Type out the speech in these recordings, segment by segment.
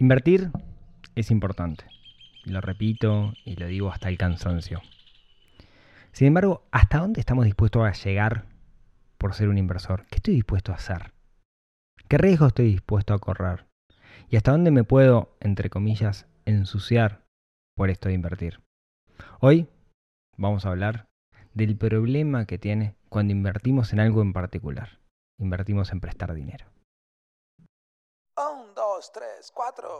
Invertir es importante. Lo repito y lo digo hasta el cansancio. Sin embargo, ¿hasta dónde estamos dispuestos a llegar por ser un inversor? ¿Qué estoy dispuesto a hacer? ¿Qué riesgo estoy dispuesto a correr? ¿Y hasta dónde me puedo, entre comillas, ensuciar por esto de invertir? Hoy vamos a hablar del problema que tiene cuando invertimos en algo en particular. Invertimos en prestar dinero. Dos, tres, cuatro.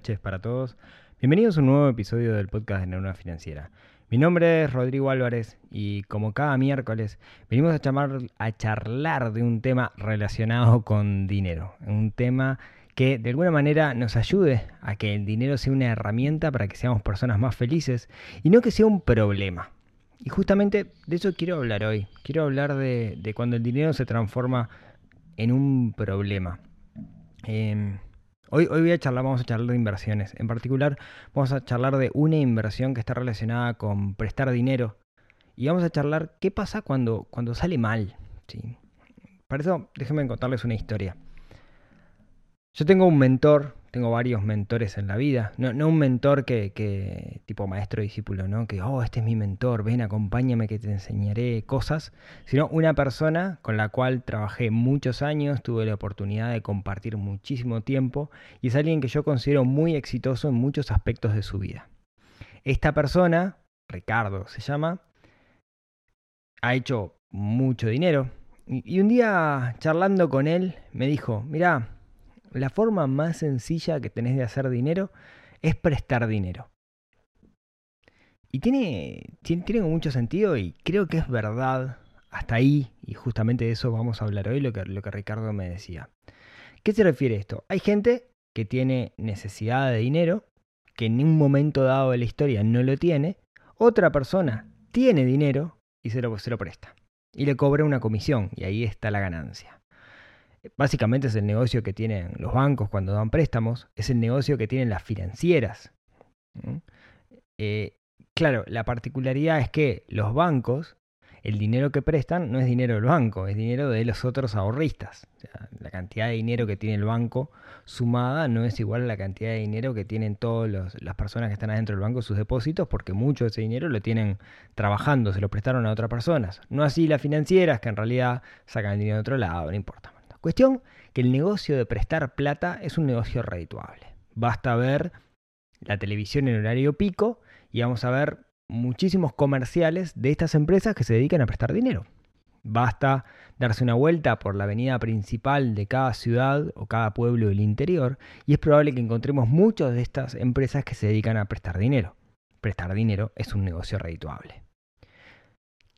Noches para todos. Bienvenidos a un nuevo episodio del podcast de Neurona Financiera. Mi nombre es Rodrigo Álvarez y como cada miércoles venimos a, a charlar de un tema relacionado con dinero. Un tema que de alguna manera nos ayude a que el dinero sea una herramienta para que seamos personas más felices y no que sea un problema. Y justamente de eso quiero hablar hoy. Quiero hablar de, de cuando el dinero se transforma en un problema. Em, hoy, hoy voy a charlar, vamos a charlar de inversiones. En particular, vamos a charlar de una inversión que está relacionada con prestar dinero. Y vamos a charlar qué pasa cuando, cuando sale mal. Para eso, déjenme contarles una historia. Yo tengo un mentor, tengo varios mentores en la vida. No, un mentor que, que tipo maestro discípulo, ¿no? Que, oh, este es mi mentor, ven, acompáñame que te enseñaré cosas. Sino una persona con la cual trabajé muchos años, tuve la oportunidad de compartir muchísimo tiempo y es alguien que yo considero muy exitoso en muchos aspectos de su vida. Esta persona, Ricardo se llama, ha hecho mucho dinero. Y, y un día charlando con él me dijo, mira, la forma más sencilla que tenés de hacer dinero es prestar dinero. Y tiene, tiene, mucho sentido y creo que es verdad hasta ahí, y justamente de eso vamos a hablar hoy, lo que, lo que Ricardo me decía. ¿Qué se refiere esto? Hay gente que tiene necesidad de dinero, que en un momento dado de la historia no lo tiene, otra persona tiene dinero y se lo, se lo presta. Y le cobra una comisión, y ahí está la ganancia. Básicamente es el negocio que tienen los bancos cuando dan préstamos, es el negocio que tienen las financieras. Eh, claro, la particularidad es que los bancos, el dinero que prestan no es dinero del banco, es dinero de los otros ahorristas. O sea, la cantidad de dinero que tiene el banco sumada no es igual a la cantidad de dinero que tienen todas las personas que están adentro del banco sus depósitos, porque mucho de ese dinero lo tienen trabajando, se lo prestaron a otras personas. No así las financieras, que en realidad sacan el dinero de otro lado, no importa. Cuestión que el negocio de prestar plata es un negocio redituable. Basta ver la televisión en horario pico y vamos a ver muchísimos comerciales de estas empresas que se dedican a prestar dinero. Basta darse una vuelta por la avenida principal de cada ciudad o cada pueblo del interior y es probable que encontremos muchas de estas empresas que se dedican a prestar dinero. Prestar dinero es un negocio redituable.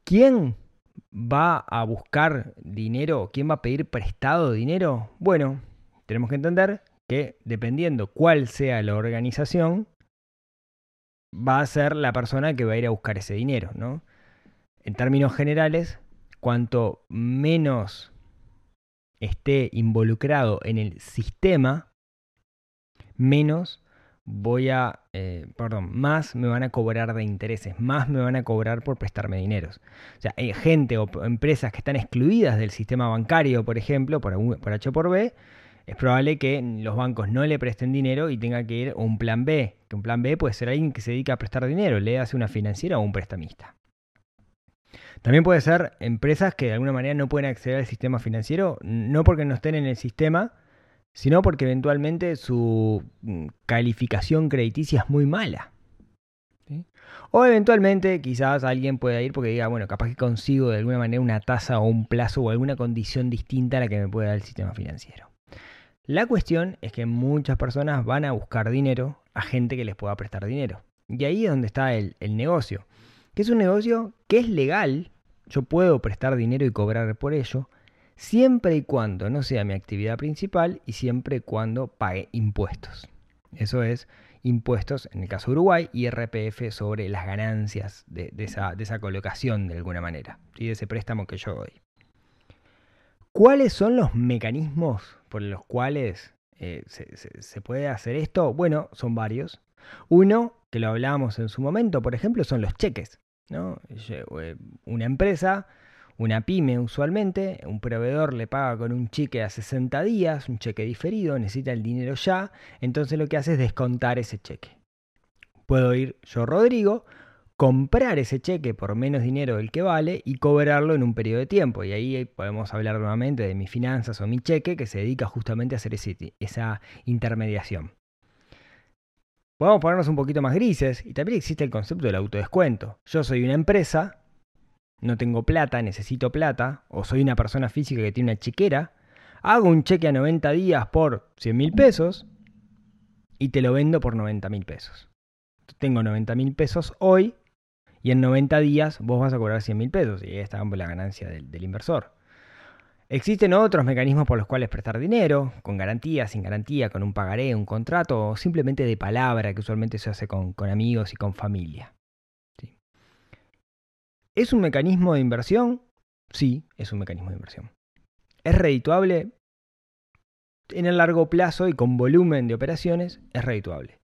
¿Quién va a buscar dinero? ¿Quién va a pedir prestado dinero? Bueno, tenemos que entender que dependiendo cuál sea la organización, va a ser la persona que va a ir a buscar ese dinero, ¿no? En términos generales, cuanto menos esté involucrado en el sistema, menos voy a, eh, perdón, más me van a cobrar de intereses, más me van a cobrar por prestarme dineros. O sea, hay gente o empresas que están excluidas del sistema bancario, por ejemplo, por, por H por B, es probable que los bancos no le presten dinero y tenga que ir a un plan B. Que un plan B puede ser alguien que se dedica a prestar dinero, le hace una financiera o un prestamista. También puede ser empresas que de alguna manera no pueden acceder al sistema financiero, no porque no estén en el sistema, sino porque eventualmente su calificación crediticia es muy mala. ¿sí? O eventualmente quizás alguien pueda ir porque diga, bueno, capaz que consigo de alguna manera una tasa o un plazo o alguna condición distinta a la que me puede dar el sistema financiero. La cuestión es que muchas personas van a buscar dinero a gente que les pueda prestar dinero. Y ahí es donde está el, el negocio. que es un negocio que es legal, yo puedo prestar dinero y cobrar por ello, siempre y cuando no sea mi actividad principal y siempre y cuando pague impuestos. Eso es impuestos, en el caso de Uruguay, y RPF sobre las ganancias de, esa, colocación de alguna manera, y de ese préstamo que yo doy. ¿Cuáles son los mecanismos por los cuales eh, se, se, puede hacer esto? Bueno, son varios. Uno, que lo hablábamos en su momento, por ejemplo, son los cheques. ¿no? Eh, una empresa una pyme usualmente, un proveedor le paga con un cheque a 60 días, un cheque diferido, necesita el dinero ya, entonces lo que hace es descontar ese cheque. Puedo ir yo, Rodrigo, comprar ese cheque por menos dinero del que vale y cobrarlo en un periodo de tiempo. Y ahí podemos hablar nuevamente de mis finanzas o mi cheque que se dedica justamente a hacer esa intermediación. Podemos ponernos un poquito más grises y también existe el concepto del autodescuento. Yo soy una empresa no tengo plata, necesito plata, o soy una persona física que tiene una chequera, hago un cheque a 90 días por 100 mil pesos y te lo vendo por 90 mil pesos. Tengo 90 mil pesos hoy y en 90 días vos vas a cobrar 100 mil pesos y ahí está la ganancia del, inversor. Existen otros mecanismos por los cuales prestar dinero, con garantía, sin garantía, con un pagaré, un contrato o simplemente de palabra que usualmente se hace con amigos y con familia. ¿Es un mecanismo de inversión? Sí, es un mecanismo de inversión. ¿Es redituable? En el largo plazo y con volumen de operaciones, es redituable.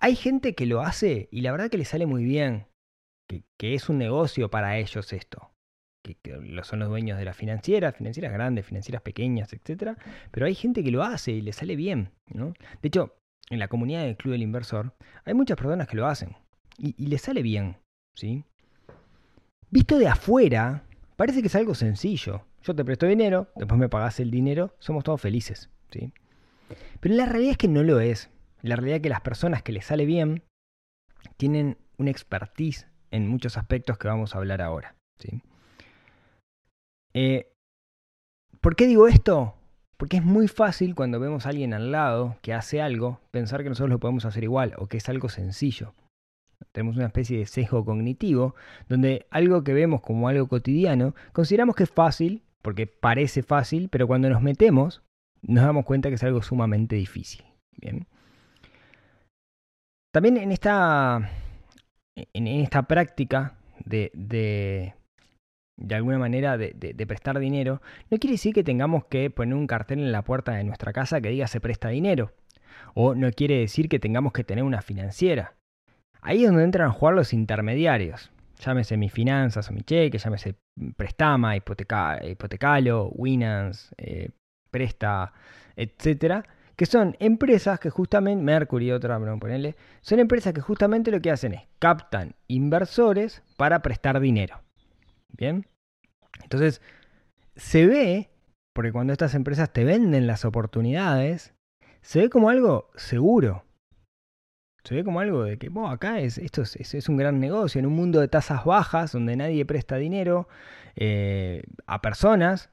Hay gente que lo hace y la verdad que le sale muy bien, que, es un negocio para ellos esto. Que, son los dueños de las financieras, financieras grandes, financieras pequeñas, etc. Pero hay gente que lo hace y le sale bien. ¿no? De hecho, en la comunidad del Club del Inversor hay muchas personas que lo hacen y, y les sale bien. ¿sí? Visto de afuera, parece que es algo sencillo. Yo te presto dinero, después me pagas el dinero, somos todos felices. ¿sí? Pero la realidad es que no lo es. La realidad es que las personas que les sale bien tienen una expertise en muchos aspectos que vamos a hablar ahora. ¿sí? Eh, ¿Por qué digo esto? Porque es muy fácil cuando vemos a alguien al lado que hace algo, pensar que nosotros lo podemos hacer igual o que es algo sencillo. Tenemos una especie de sesgo cognitivo, donde algo que vemos como algo cotidiano, consideramos que es fácil, porque parece fácil, pero cuando nos metemos, nos damos cuenta que es algo sumamente difícil. Bien. También en esta, en esta práctica de, de, de alguna manera de, de, prestar dinero, no quiere decir que tengamos que poner un cartel en la puerta de nuestra casa que diga se presta dinero. O no quiere decir que tengamos que tener una financiera. Ahí es donde entran a jugar los intermediarios. Llámese mi finanzas o mi cheque, llámese Prestama, hipoteca, Hipotecalo, Winans, eh, Presta, etcétera, que son empresas que justamente, Mercury, otra, no ponerle, son empresas que justamente lo que hacen es captan inversores para prestar dinero. Bien, entonces se ve, porque cuando estas empresas te venden las oportunidades, se ve como algo seguro. Se ve como algo de que, bueno, acá es, esto es, un gran negocio, en un mundo de tasas bajas, donde nadie presta dinero eh, a personas,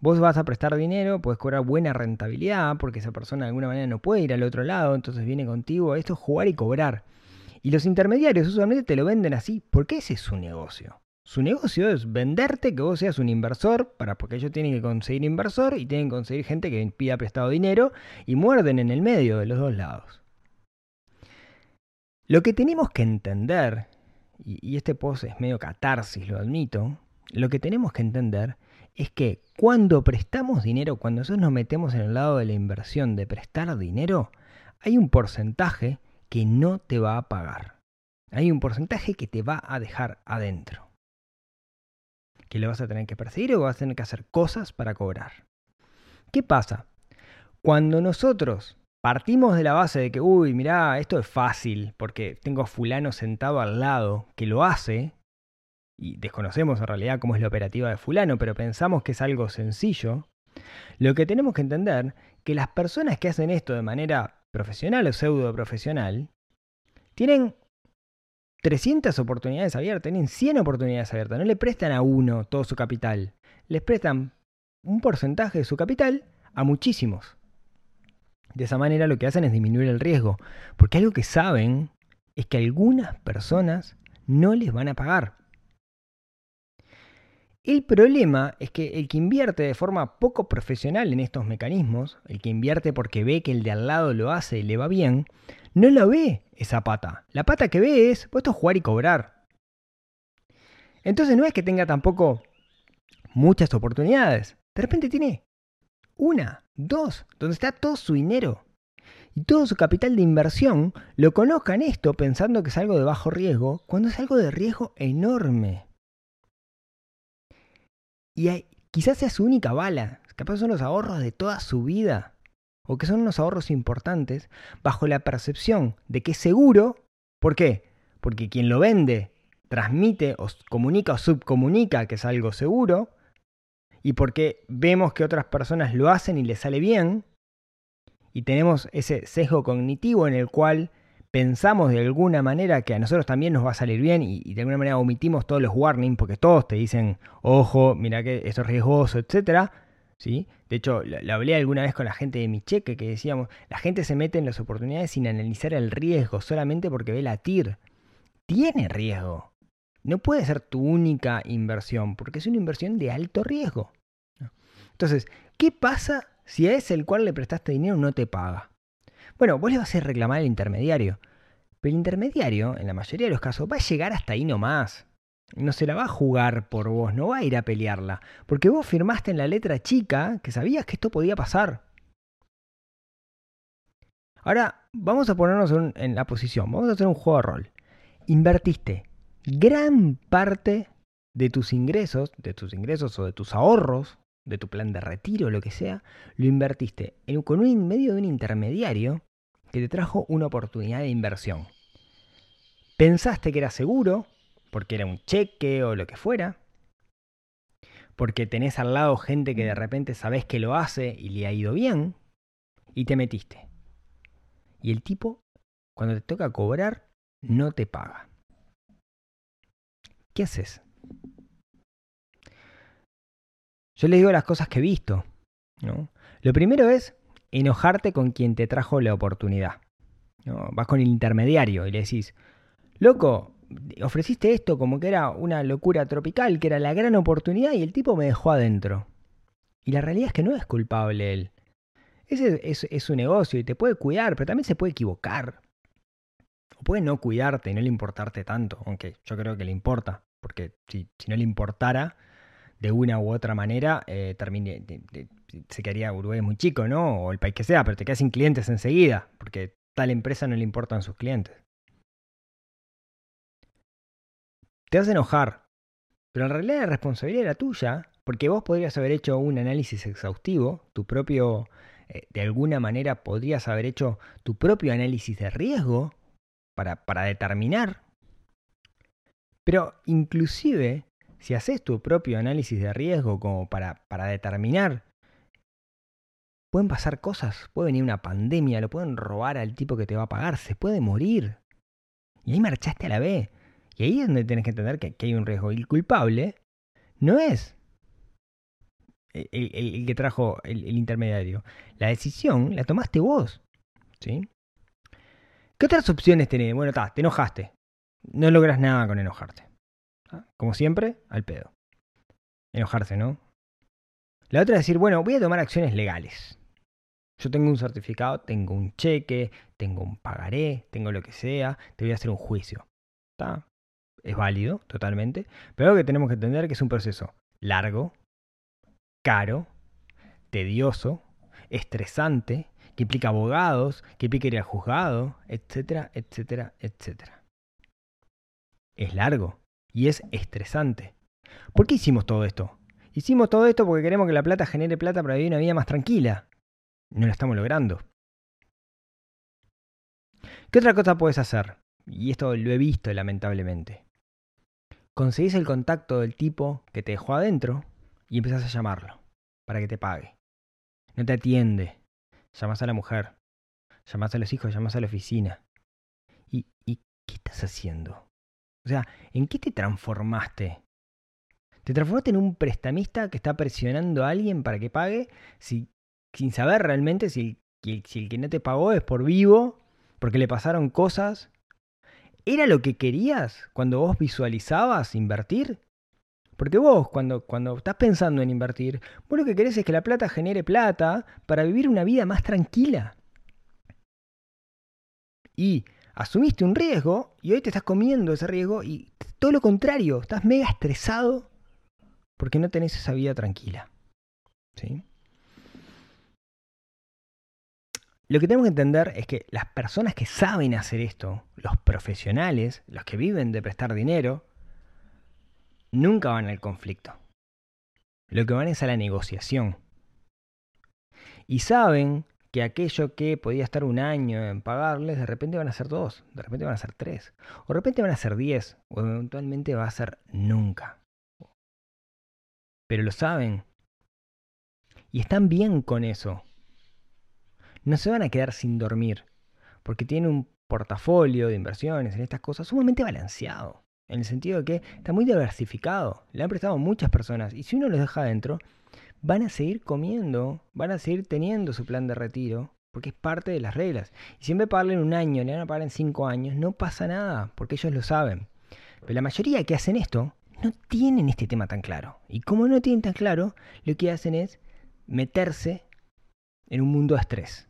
vos vas a prestar dinero, puedes cobrar buena rentabilidad, porque esa persona de alguna manera no puede ir al otro lado, entonces viene contigo, esto es jugar y cobrar. Y los intermediarios usualmente te lo venden así, porque ese es su negocio. Su negocio es venderte que vos seas un inversor, para, porque ellos tienen que conseguir inversor y tienen que conseguir gente que pida prestado dinero y muerden en el medio de los dos lados. Lo que tenemos que entender, y, este post es medio catarsis, lo admito, lo que tenemos que entender es que cuando prestamos dinero, cuando nosotros nos metemos en el lado de la inversión de prestar dinero, hay un porcentaje que no te va a pagar. Hay un porcentaje que te va a dejar adentro. Que le vas a tener que perseguir o vas a tener que hacer cosas para cobrar. ¿Qué pasa? Cuando nosotros Partimos de la base de que, uy, mirá, esto es fácil, porque tengo a fulano sentado al lado que lo hace, y desconocemos en realidad cómo es la operativa de fulano, pero pensamos que es algo sencillo. Lo que tenemos que entender que las personas que hacen esto de manera profesional o pseudo profesional tienen 300 oportunidades abiertas, tienen 100 oportunidades abiertas, no le prestan a uno todo su capital, les prestan un porcentaje de su capital a muchísimos. De esa manera lo que hacen es disminuir el riesgo, porque algo que saben es que algunas personas no les van a pagar. El problema es que el que invierte de forma poco profesional en estos mecanismos, el que invierte porque ve que el de al lado lo hace y le va bien, no lo ve esa pata. La pata que ve es puesto jugar y cobrar. Entonces no es que tenga tampoco muchas oportunidades. De repente tiene una, dos, donde está todo su dinero y todo su capital de inversión, lo conozca en esto pensando que es algo de bajo riesgo, cuando es algo de riesgo enorme. Y quizás sea su única bala, capaz son los ahorros de toda su vida, o que son unos ahorros importantes, bajo la percepción de que es seguro. ¿Por qué? Porque quien lo vende transmite o comunica o subcomunica que es algo seguro, y porque vemos que otras personas lo hacen y les sale bien, y tenemos ese sesgo cognitivo en el cual pensamos de alguna manera que a nosotros también nos va a salir bien y, de alguna manera omitimos todos los warnings porque todos te dicen, ojo, mira que esto es riesgoso, etcétera. ¿Sí? De hecho, lo, lo hablé alguna vez con la gente de mi cheque que decíamos, la gente se mete en las oportunidades sin analizar el riesgo, solamente porque ve la TIR. Tiene riesgo. No puede ser tu única inversión, porque es una inversión de alto riesgo. Entonces, ¿qué pasa si a ese el cual le prestaste dinero no te paga? Bueno, vos le vas a reclamar al intermediario. Pero el intermediario, en la mayoría de los casos, va a llegar hasta ahí nomás. No se la va a jugar por vos, no va a ir a pelearla. Porque vos firmaste en la letra chica que sabías que esto podía pasar. Ahora, vamos a ponernos en la posición, vamos a hacer un juego de rol. Invertiste gran parte de tus ingresos, de tus ingresos o de tus ahorros, de tu plan de retiro, lo que sea, lo invertiste en, con un medio de un intermediario que te trajo una oportunidad de inversión. Pensaste que era seguro, porque era un cheque o lo que fuera, porque tenés al lado gente que de repente sabés que lo hace y le ha ido bien, y te metiste. Y el tipo, cuando te toca cobrar, no te paga. ¿Qué haces? Yo les digo las cosas que he visto. ¿no? Lo primero es enojarte con quien te trajo la oportunidad. ¿no? Vas con el intermediario y le decís, loco, ofreciste esto como que era una locura tropical, que era la gran oportunidad y el tipo me dejó adentro. Y la realidad es que no es culpable él. Ese es, es su negocio y te puede cuidar, pero también se puede equivocar. O puede no cuidarte y no le importarte tanto, aunque yo creo que le importa, porque si, no le importara, de una u otra manera, eh, se quedaría Uruguay muy chico, ¿no? O el país que sea, pero te quedas sin clientes enseguida, porque tal empresa no le importan sus clientes. Te a enojar, pero en realidad la responsabilidad era tuya, porque vos podrías haber hecho un análisis exhaustivo, tu propio, eh, de alguna manera podrías haber hecho tu propio análisis de riesgo para, para determinar. Pero inclusive, si haces tu propio análisis de riesgo como para, para determinar, pueden pasar cosas, puede venir una pandemia, lo pueden robar al tipo que te va a pagar, se puede morir. Y ahí marchaste a la B. Y ahí es donde tienes que entender que, que hay un riesgo. Y el culpable no es el, que trajo el, intermediario. La decisión la tomaste vos. ¿Sí? ¿Qué otras opciones tenés? Bueno, ta, te enojaste. No logras nada con enojarte. ¿Ah? Como siempre, al pedo. Enojarse, ¿no? La otra es decir, bueno, voy a tomar acciones legales. Yo tengo un certificado, tengo un cheque, tengo un pagaré, tengo lo que sea, te voy a hacer un juicio. ¿Está? Es válido, totalmente. Pero lo que tenemos que entender que es un proceso largo, caro, tedioso, estresante, que implica abogados, que implica ir al juzgado, etcétera, etcétera, etcétera. Es largo y es estresante. ¿Por qué hicimos todo esto? Hicimos todo esto porque queremos que la plata genere plata para vivir una vida más tranquila. No lo estamos logrando. ¿Qué otra cosa puedes hacer? Y esto lo he visto lamentablemente. Conseguís el contacto del tipo que te dejó adentro y empezás a llamarlo para que te pague. No te atiende. Llamas a la mujer. Llamas a los hijos, llamas a la oficina. ¿Y, ¿Y qué estás haciendo? O sea, ¿en qué te transformaste? ¿Te transformaste en un prestamista que está presionando a alguien para que pague si, sin saber realmente si el, que no te pagó es por vivo, porque le pasaron cosas? ¿Era lo que querías cuando vos visualizabas invertir? Porque vos, cuando, cuando estás pensando en invertir, vos lo que querés es que la plata genere plata para vivir una vida más tranquila. Y asumiste un riesgo y hoy te estás comiendo ese riesgo y todo lo contrario, estás mega estresado porque no tenés esa vida tranquila. ¿Sí? Lo que tenemos que entender es que las personas que saben hacer esto, los profesionales, los que viven de prestar dinero, nunca van al conflicto. Lo que van es a la negociación. Y saben que aquello que podía estar un año en pagarles, de repente van a ser dos, de repente van a ser tres, o de repente van a ser diez, o eventualmente va a ser nunca. Pero lo saben. Y están bien con eso. No se van a quedar sin dormir, porque tienen un portafolio de inversiones en estas cosas sumamente balanceado. En el sentido de que está muy diversificado. Le han prestado muchas personas. Y si uno los deja adentro, van a seguir comiendo, van a seguir teniendo su plan de retiro, porque es parte de las reglas. Y si en en un año, le van a pagar en cinco años, no pasa nada, porque ellos lo saben. Pero la mayoría que hacen esto no tienen este tema tan claro. Y como no tienen tan claro, lo que hacen es meterse en un mundo de estrés.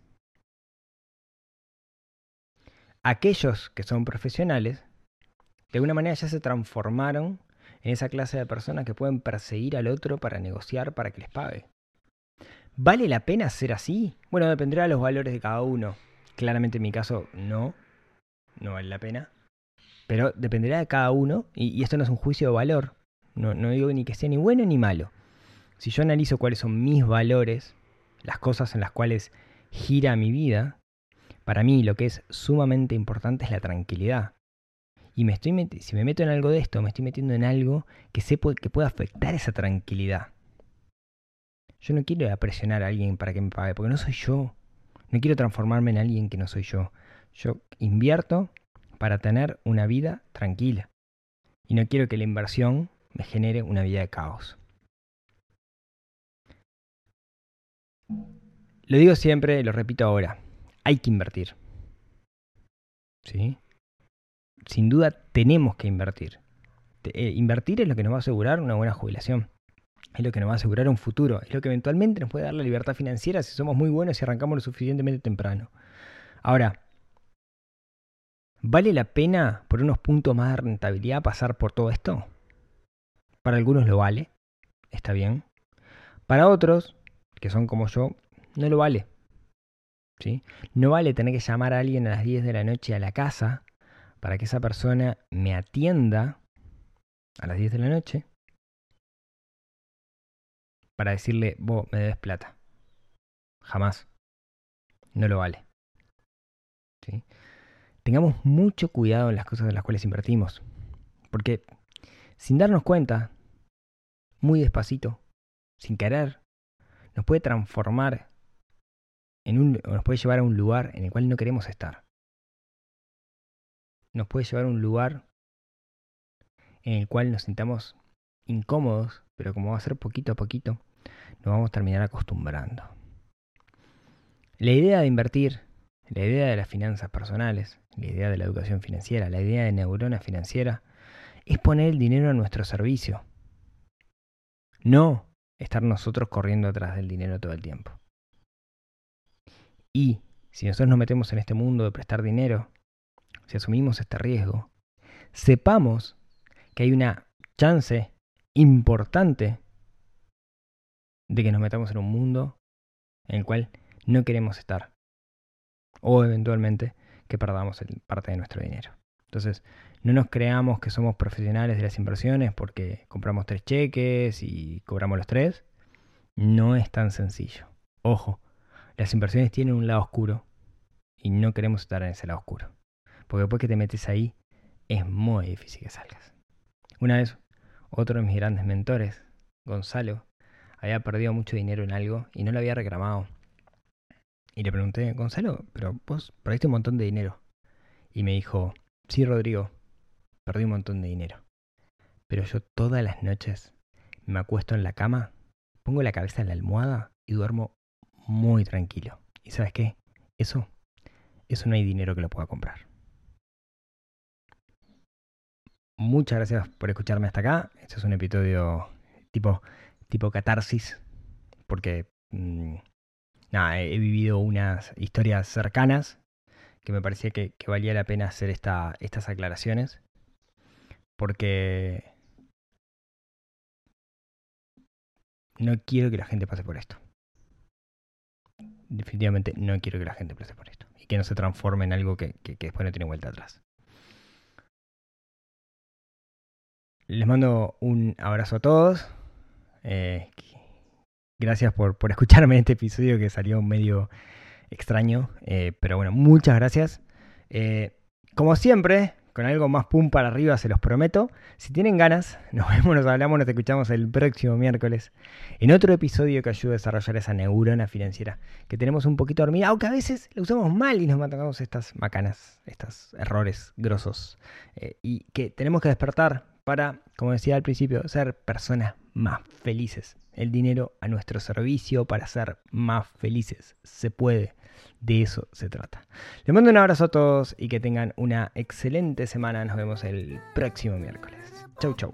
Aquellos que son profesionales de alguna manera ya se transformaron en esa clase de personas que pueden perseguir al otro para negociar para que les pague. ¿Vale la pena ser así? Bueno, dependerá de los valores de cada uno. Claramente en mi caso no, no vale la pena. Pero dependerá de cada uno y, esto no es un juicio de valor. No, no digo ni que sea ni bueno ni malo. Si yo analizo cuáles son mis valores, las cosas en las cuales gira mi vida, para mí lo que es sumamente importante es la tranquilidad y me estoy si me meto en algo de esto, me estoy metiendo en algo que, sé que puede afectar esa tranquilidad. Yo no quiero presionar a alguien para que me pague, porque no soy yo. No quiero transformarme en alguien que no soy yo. Yo invierto para tener una vida tranquila. Y no quiero que la inversión me genere una vida de caos. Lo digo siempre, lo repito ahora. Hay que invertir. ¿Sí? Sin duda tenemos que invertir. Eh, invertir es lo que nos va a asegurar una buena jubilación. Es lo que nos va a asegurar un futuro. Es lo que eventualmente nos puede dar la libertad financiera si somos muy buenos y arrancamos lo suficientemente temprano. Ahora, ¿vale la pena por unos puntos más de rentabilidad pasar por todo esto? Para algunos lo vale. Está bien. Para otros, que son como yo, no lo vale. ¿Sí? No vale tener que llamar a alguien a las 10 de la noche a la casa para que esa persona me atienda a las 10 de la noche para decirle, vos me debes plata. Jamás. No lo vale. Tengamos mucho cuidado en las cosas en las cuales invertimos. Porque sin darnos cuenta, muy despacito, sin querer, nos puede transformar en un, nos puede llevar a un lugar en el cual no queremos estar nos puede llevar a un lugar en el cual nos sintamos incómodos, pero como va a ser poquito a poquito, nos vamos a terminar acostumbrando. La idea de invertir, la idea de las finanzas personales, la idea de la educación financiera, la idea de neurona financiera, es poner el dinero a nuestro servicio. No estar nosotros corriendo atrás del dinero todo el tiempo. Y si nosotros nos metemos en este mundo de prestar dinero, si asumimos este riesgo, sepamos que hay una chance importante de que nos metamos en un mundo en el cual no queremos estar. O eventualmente que perdamos parte de nuestro dinero. Entonces, no nos creamos que somos profesionales de las inversiones porque compramos tres cheques y cobramos los tres. No es tan sencillo. Ojo, las inversiones tienen un lado oscuro y no queremos estar en ese lado oscuro. Porque después que te metes ahí, es muy difícil que salgas. Una vez, otro de mis grandes mentores, Gonzalo, había perdido mucho dinero en algo y no lo había reclamado. Y le pregunté, Gonzalo, pero vos perdiste un montón de dinero. Y me dijo, sí, Rodrigo, perdí un montón de dinero. Pero yo todas las noches me acuesto en la cama, pongo la cabeza en la almohada y duermo muy tranquilo. ¿Y sabes qué? Eso, eso no hay dinero que lo pueda comprar. Muchas gracias por escucharme hasta acá. Este es un episodio tipo, tipo catarsis, porque mm, nada, he, vivido unas historias cercanas que me parecía que, valía la pena hacer esta, estas aclaraciones, porque no quiero que la gente pase por esto. Definitivamente no quiero que la gente pase por esto. Y que no se transforme en algo que, que- que después no tiene vuelta atrás. Les mando un abrazo a todos. Eh, gracias por, por escucharme en este episodio que salió medio extraño. eh, pero bueno, muchas gracias. Eh, como siempre, con algo más pum para arriba, se los prometo. Si tienen ganas, nos vemos, nos hablamos, nos escuchamos el próximo miércoles en otro episodio que ayude a desarrollar esa neurona financiera que tenemos un poquito dormida, aunque a veces la usamos mal y nos matamos estas macanas, estos errores grosos. y que tenemos que despertar para, como decía al principio, ser personas más felices. El dinero a nuestro servicio para ser más felices. Se puede. De eso se trata. Les mando un abrazo a todos y que tengan una excelente semana. Nos vemos el próximo miércoles. Chau, chau.